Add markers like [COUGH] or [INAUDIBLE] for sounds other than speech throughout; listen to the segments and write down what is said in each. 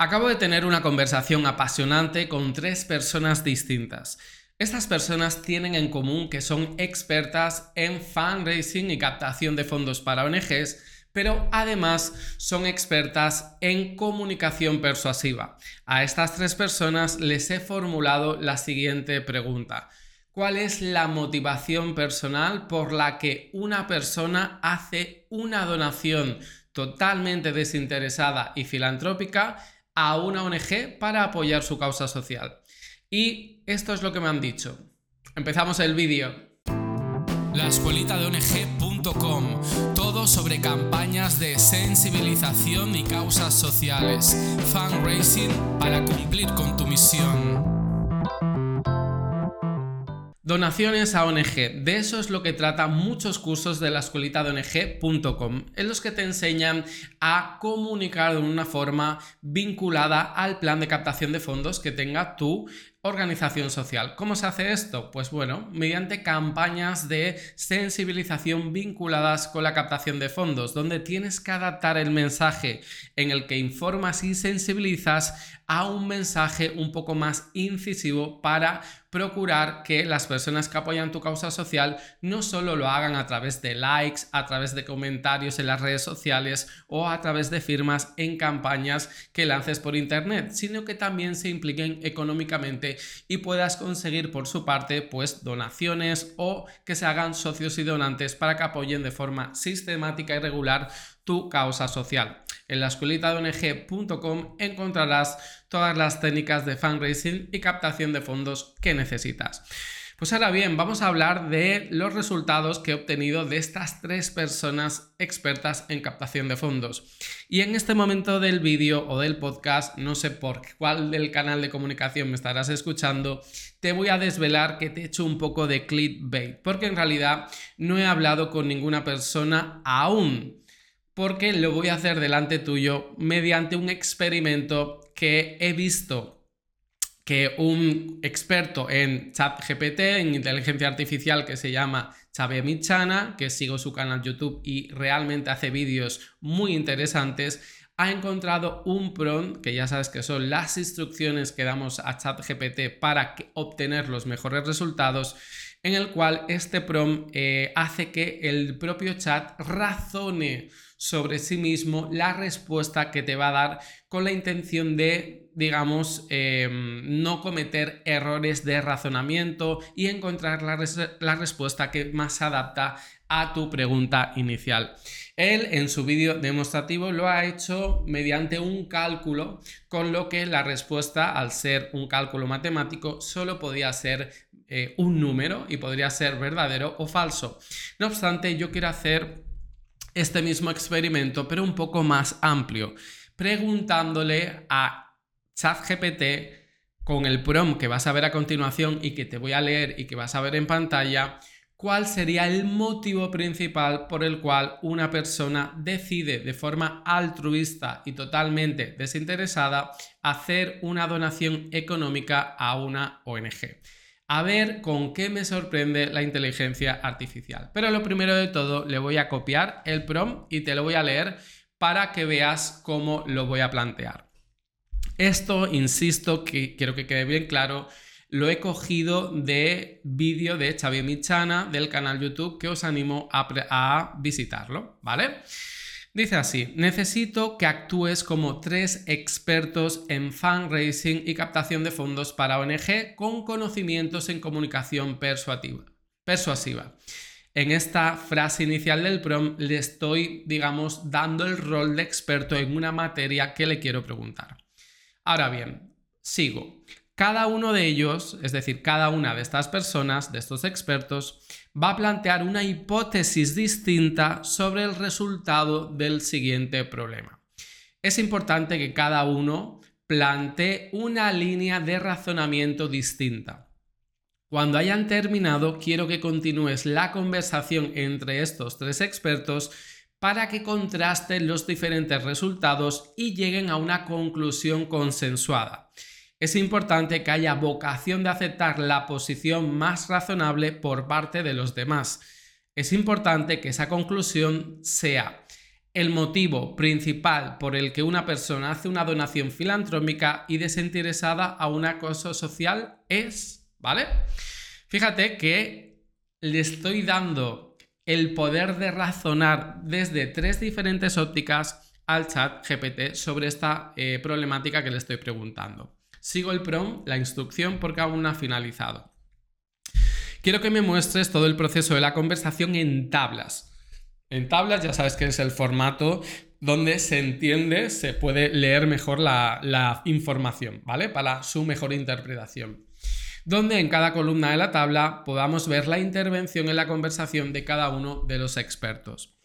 Acabo de tener una conversación apasionante con tres personas distintas. Estas personas tienen en común que son expertas en fundraising y captación de fondos para ONGs, pero además son expertas en comunicación persuasiva. A estas tres personas les he formulado la siguiente pregunta. ¿Cuál es la motivación personal por la que una persona hace una donación totalmente desinteresada y filantrópica a una ONG para apoyar su causa social. Y esto es lo que me han dicho. Empezamos el vídeo. La escuelita de ONG.com, todo sobre campañas de sensibilización y causas sociales, fundraising para cumplir con tu misión. Donaciones a ONG. De eso es lo que trata muchos cursos de la escuelita de ONG.com, en los que te enseñan a comunicar de una forma vinculada al plan de captación de fondos que tenga tu organización social. ¿Cómo se hace esto? Pues bueno, mediante campañas de sensibilización vinculadas con la captación de fondos, donde tienes que adaptar el mensaje en el que informas y sensibilizas a un mensaje un poco más incisivo para procurar que las personas que apoyan tu causa social no solo lo hagan a través de likes, a través de comentarios en las redes sociales o a través de firmas en campañas que lances por internet, sino que también se impliquen económicamente y puedas conseguir por su parte pues donaciones o que se hagan socios y donantes para que apoyen de forma sistemática y regular tu causa social. En la escuelita de ONG.com encontrarás todas las técnicas de fundraising y captación de fondos que necesitas. Pues ahora bien, vamos a hablar de los resultados que he obtenido de estas tres personas expertas en captación de fondos. Y en este momento del vídeo o del podcast, no sé por cuál del canal de comunicación me estarás escuchando, te voy a desvelar que te he hecho un poco de clickbait, porque en realidad no he hablado con ninguna persona aún porque lo voy a hacer delante tuyo mediante un experimento que he visto que un experto en chat GPT, en inteligencia artificial que se llama Xavier Michana, que sigo su canal YouTube y realmente hace vídeos muy interesantes, ha encontrado un prompt, que ya sabes que son las instrucciones que damos a ChatGPT para obtener los mejores resultados, en el cual este prompt eh, hace que el propio chat razone sobre sí mismo la respuesta que te va a dar con la intención de, digamos, em, no cometer errores de razonamiento y encontrar la, la respuesta que más se adapta a tu pregunta inicial. Él en su vídeo demostrativo lo ha hecho mediante un cálculo, con lo que la respuesta, al ser un cálculo matemático, solo podía ser eh, un número y podría ser verdadero o falso. No obstante, yo quiero hacer este mismo experimento, pero un poco más amplio, preguntándole a ChatGPT con el prompt que vas a ver a continuación y que te voy a leer y que vas a ver en pantalla, cuál sería el motivo principal por el cual una persona decide de forma altruista y totalmente desinteresada hacer una donación económica a una ONG. A ver con qué me sorprende la inteligencia artificial. Pero lo primero de todo, le voy a copiar el prompt y te lo voy a leer para que veas cómo lo voy a plantear. Esto, insisto, que quiero que quede bien claro, lo he cogido de vídeo de Xavier Michana del canal YouTube que os animo a, a visitarlo, ¿vale? Dice así, necesito que actúes como tres expertos en fundraising y captación de fondos para ONG con conocimientos en comunicación persuasiva. persuasiva. En esta frase inicial del prom le estoy, digamos, dando el rol de experto en una materia que le quiero preguntar. Ahora bien, sigo. Cada uno de ellos, es decir, cada una de estas personas, de estos expertos, va a plantear una hipótesis distinta sobre el resultado del siguiente problema. Es importante que cada uno plantee una línea de razonamiento distinta. Cuando hayan terminado, quiero que continúes la conversación entre estos tres expertos para que contrasten los diferentes resultados y lleguen a una conclusión consensuada es importante que haya vocación de aceptar la posición más razonable por parte de los demás. Es importante que esa conclusión sea El motivo principal por el que una persona hace una donación filantrópica y desinteresada a una cosa social es, ¿vale? Fíjate que le estoy dando el poder de razonar desde tres diferentes ópticas al chat GPT sobre esta eh, problemática que le estoy preguntando. Sigo el prom, la instrucción, porque aún no ha finalizado. Quiero que me muestres todo el proceso de la conversación en tablas. En tablas ya sabes que es el formato donde se entiende, se puede leer mejor la, información, ¿vale? Para su mejor interpretación donde en cada columna de la tabla podamos ver la intervención en la conversación de cada uno de los expertos.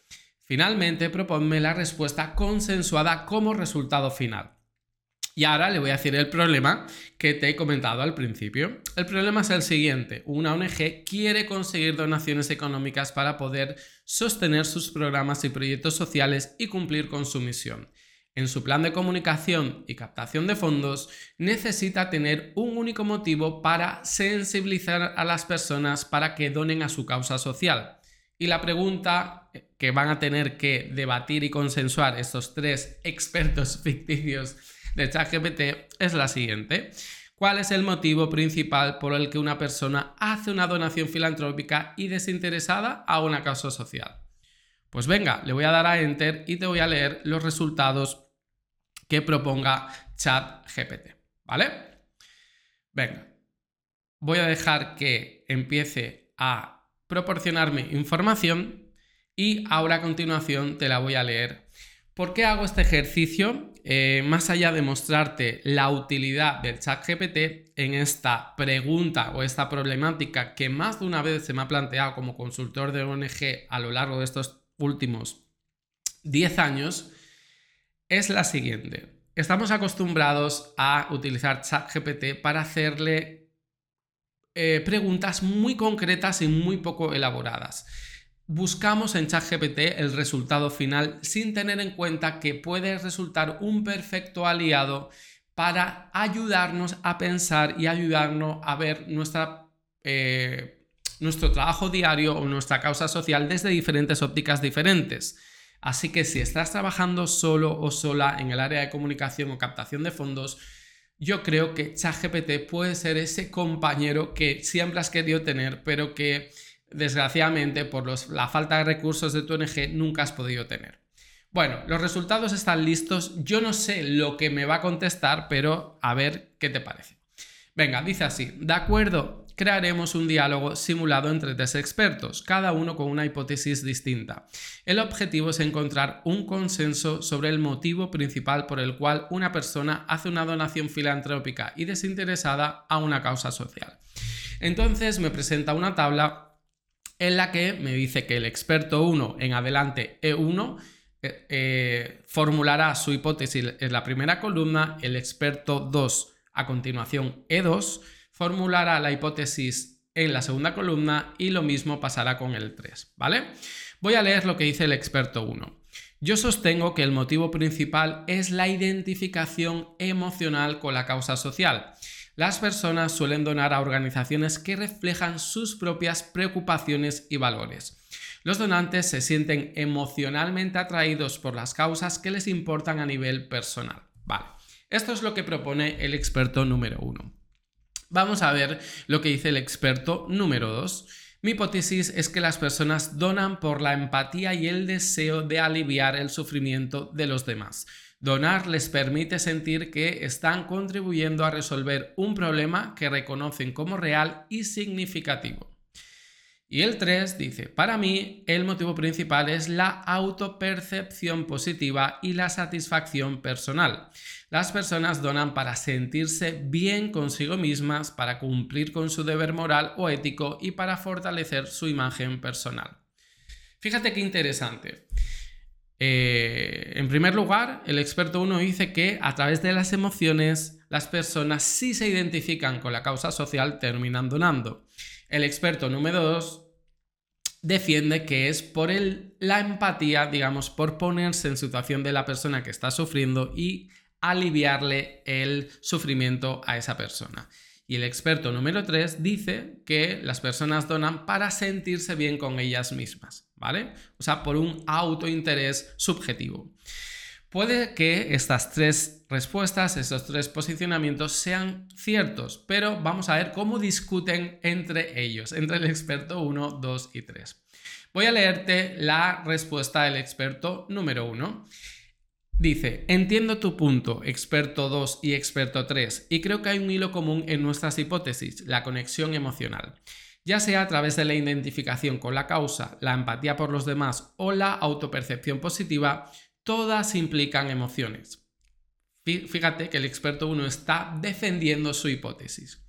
Finalmente, proponme la respuesta consensuada como resultado final. Y ahora le voy a decir el problema que te he comentado al principio. El problema es el siguiente. Una ONG quiere conseguir donaciones económicas para poder sostener sus programas y proyectos sociales y cumplir con su misión en su plan de comunicación y captación de fondos, necesita tener un único motivo para sensibilizar a las personas para que donen a su causa social. Y la pregunta que van a tener que debatir y consensuar estos tres expertos [LAUGHS] ficticios de ChatGPT es la siguiente. ¿Cuál es el motivo principal por el que una persona hace una donación filantrópica y desinteresada a una causa social? Pues venga, le voy a dar a Enter y te voy a leer los resultados que proponga ChatGPT, ¿vale? Venga, voy a dejar que empiece a proporcionarme información y ahora a continuación te la voy a leer. ¿Por qué hago este ejercicio? Eh, más allá de mostrarte la utilidad del chat GPT en esta pregunta o esta problemática que más de una vez se me ha planteado como consultor de ONG a lo largo de estos últimos 10 años es la siguiente. Estamos acostumbrados a utilizar ChatGPT para hacerle eh, preguntas muy concretas y muy poco elaboradas. Buscamos en ChatGPT el resultado final sin tener en cuenta que puede resultar un perfecto aliado para ayudarnos a pensar y ayudarnos a ver nuestra eh, nuestro trabajo diario o nuestra causa social desde diferentes ópticas diferentes. Así que si estás trabajando solo o sola en el área de comunicación o captación de fondos, yo creo que ChatGPT puede ser ese compañero que siempre has querido tener, pero que desgraciadamente por la falta de recursos de tu ONG nunca has podido tener. Bueno, los resultados están listos. Yo no sé lo que me va a contestar, pero a ver qué te parece. Venga, dice así, de acuerdo, crearemos un diálogo simulado entre tres expertos, cada uno con una hipótesis distinta. El objetivo es encontrar un consenso sobre el motivo principal por el cual una persona hace una donación filantrópica y desinteresada a una causa social. Entonces me presenta una tabla en la que me dice que el experto 1 en adelante E1 eh, eh, formulará su hipótesis en la primera columna, el experto 2 a continuación E2 formulará la hipótesis en la segunda columna y lo mismo pasará con el 3, ¿vale? Voy a leer lo que dice el experto 1. Yo sostengo que el motivo principal es la identificación emocional con la causa social. Las personas suelen donar a organizaciones que reflejan sus propias preocupaciones y valores. Los donantes se sienten emocionalmente atraídos por las causas que les importan a nivel personal. Vale, esto es lo que propone el experto número 1. Vamos a ver lo que dice el experto número 2. Mi hipótesis es que las personas donan por la empatía y el deseo de aliviar el sufrimiento de los demás. Donar les permite sentir que están contribuyendo a resolver un problema que reconocen como real y significativo. Y el 3 dice, para mí el motivo principal es la autopercepción positiva y la satisfacción personal. Las personas donan para sentirse bien consigo mismas, para cumplir con su deber moral o ético y para fortalecer su imagen personal. Fíjate qué interesante. Eh, en primer lugar, el experto 1 dice que a través de las emociones las personas si se identifican con la causa social terminan donando. El experto número 2 defiende que es por el, la empatía, digamos, por ponerse en situación de la persona que está sufriendo y aliviarle el sufrimiento a esa persona. Y el experto número 3 dice que las personas donan para sentirse bien con ellas mismas, ¿vale? O sea, por un autointerés subjetivo. Puede que estas tres respuestas, estos tres posicionamientos sean ciertos, pero vamos a ver cómo discuten entre ellos, entre el experto 1, 2 y 3. Voy a leerte la respuesta del experto número 1. Dice, entiendo tu punto, experto 2 y experto 3, y creo que hay un hilo común en nuestras hipótesis, la conexión emocional, ya sea a través de la identificación con la causa, la empatía por los demás o la autopercepción positiva, todas implican emociones. Fíjate que el experto 1 está defendiendo su hipótesis.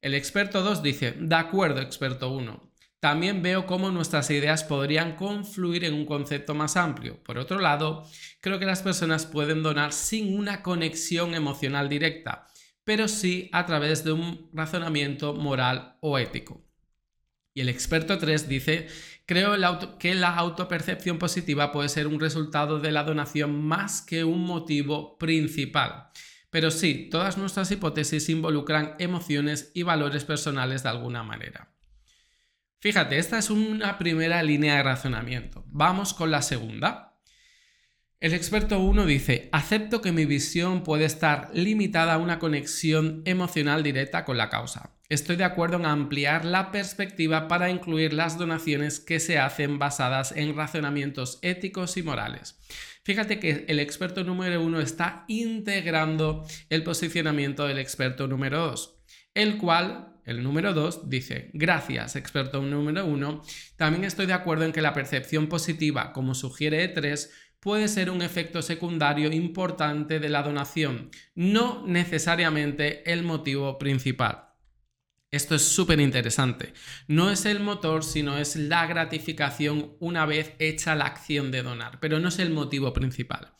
El experto 2 dice, de acuerdo, experto 1. También veo cómo nuestras ideas podrían confluir en un concepto más amplio. Por otro lado, creo que las personas pueden donar sin una conexión emocional directa, pero sí a través de un razonamiento moral o ético. Y el experto 3 dice, creo que la autopercepción positiva puede ser un resultado de la donación más que un motivo principal. Pero sí, todas nuestras hipótesis involucran emociones y valores personales de alguna manera. Fíjate, esta es una primera línea de razonamiento. Vamos con la segunda. El experto 1 dice, acepto que mi visión puede estar limitada a una conexión emocional directa con la causa. Estoy de acuerdo en ampliar la perspectiva para incluir las donaciones que se hacen basadas en razonamientos éticos y morales. Fíjate que el experto número 1 está integrando el posicionamiento del experto número 2, el cual el número 2 dice, gracias, experto número 1, también estoy de acuerdo en que la percepción positiva, como sugiere E3, puede ser un efecto secundario importante de la donación, no necesariamente el motivo principal. Esto es súper interesante. No es el motor, sino es la gratificación una vez hecha la acción de donar, pero no es el motivo principal.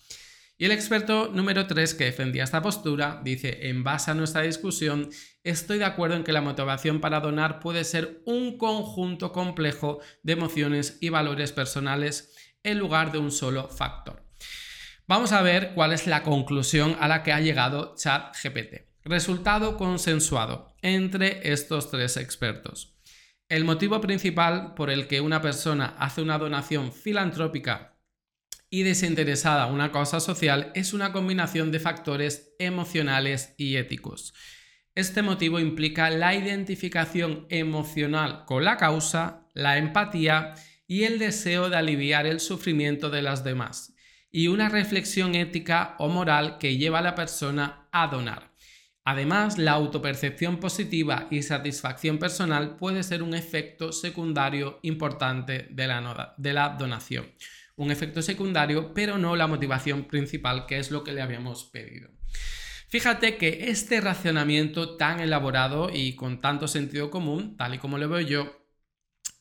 Y el experto número 3 que defendía esta postura dice, en base a nuestra discusión, estoy de acuerdo en que la motivación para donar puede ser un conjunto complejo de emociones y valores personales en lugar de un solo factor. Vamos a ver cuál es la conclusión a la que ha llegado ChatGPT. Resultado consensuado entre estos tres expertos. El motivo principal por el que una persona hace una donación filantrópica y desinteresada a una causa social es una combinación de factores emocionales y éticos. Este motivo implica la identificación emocional con la causa, la empatía y el deseo de aliviar el sufrimiento de las demás, y una reflexión ética o moral que lleva a la persona a donar. Además, la autopercepción positiva y satisfacción personal puede ser un efecto secundario importante de la, donación. Un efecto secundario, pero no la motivación principal, que es lo que le habíamos pedido. Fíjate que este racionamiento tan elaborado y con tanto sentido común, tal y como lo veo yo,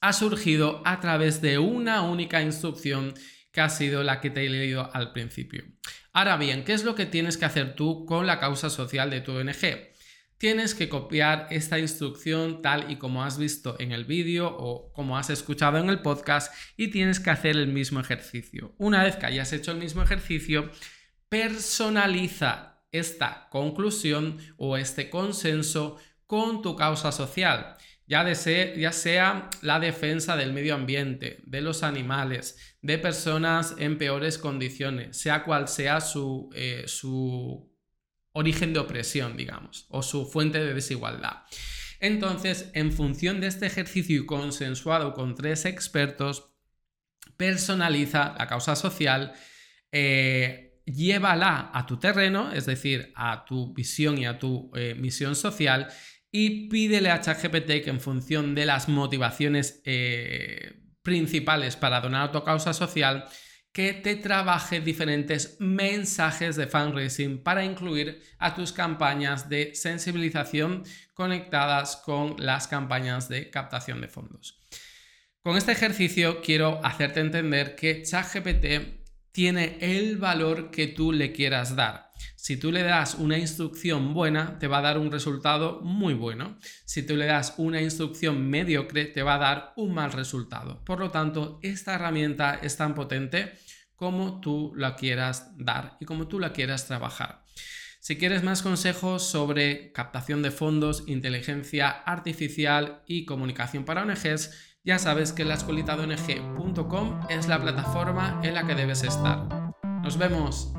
ha surgido a través de una única instrucción que ha sido la que te he leído al principio. Ahora bien, ¿qué es lo que tienes que hacer tú con la causa social de tu ONG? Tienes que copiar esta instrucción tal y como has visto en el vídeo o como has escuchado en el podcast y tienes que hacer el mismo ejercicio. Una vez que hayas hecho el mismo ejercicio, personaliza esta conclusión o este consenso con tu causa social ya, sea la defensa del medio ambiente, de los animales, de personas en peores condiciones, sea cual sea su, eh, su origen de opresión, digamos, o su fuente de desigualdad. Entonces, en función de este ejercicio consensuado con tres expertos, personaliza la causa social, eh, llévala a tu terreno, es decir, a tu visión y a tu eh, misión social, y pídele a ChatGPT que en función de las motivaciones eh, principales para donar a causa social, que te trabaje diferentes mensajes de fundraising para incluir a tus campañas de sensibilización conectadas con las campañas de captación de fondos. Con este ejercicio quiero hacerte entender que ChatGPT tiene el valor que tú le quieras dar. Si tú le das una instrucción buena, te va a dar un resultado muy bueno. Si tú le das una instrucción mediocre, te va a dar un mal resultado. Por lo tanto, esta herramienta es tan potente como tú la quieras dar y como tú la quieras trabajar. Si quieres más consejos sobre captación de fondos, inteligencia artificial y comunicación para ONGs, Ya sabes que la escuelita de ONG.com es la plataforma en la que debes estar. Nos vemos.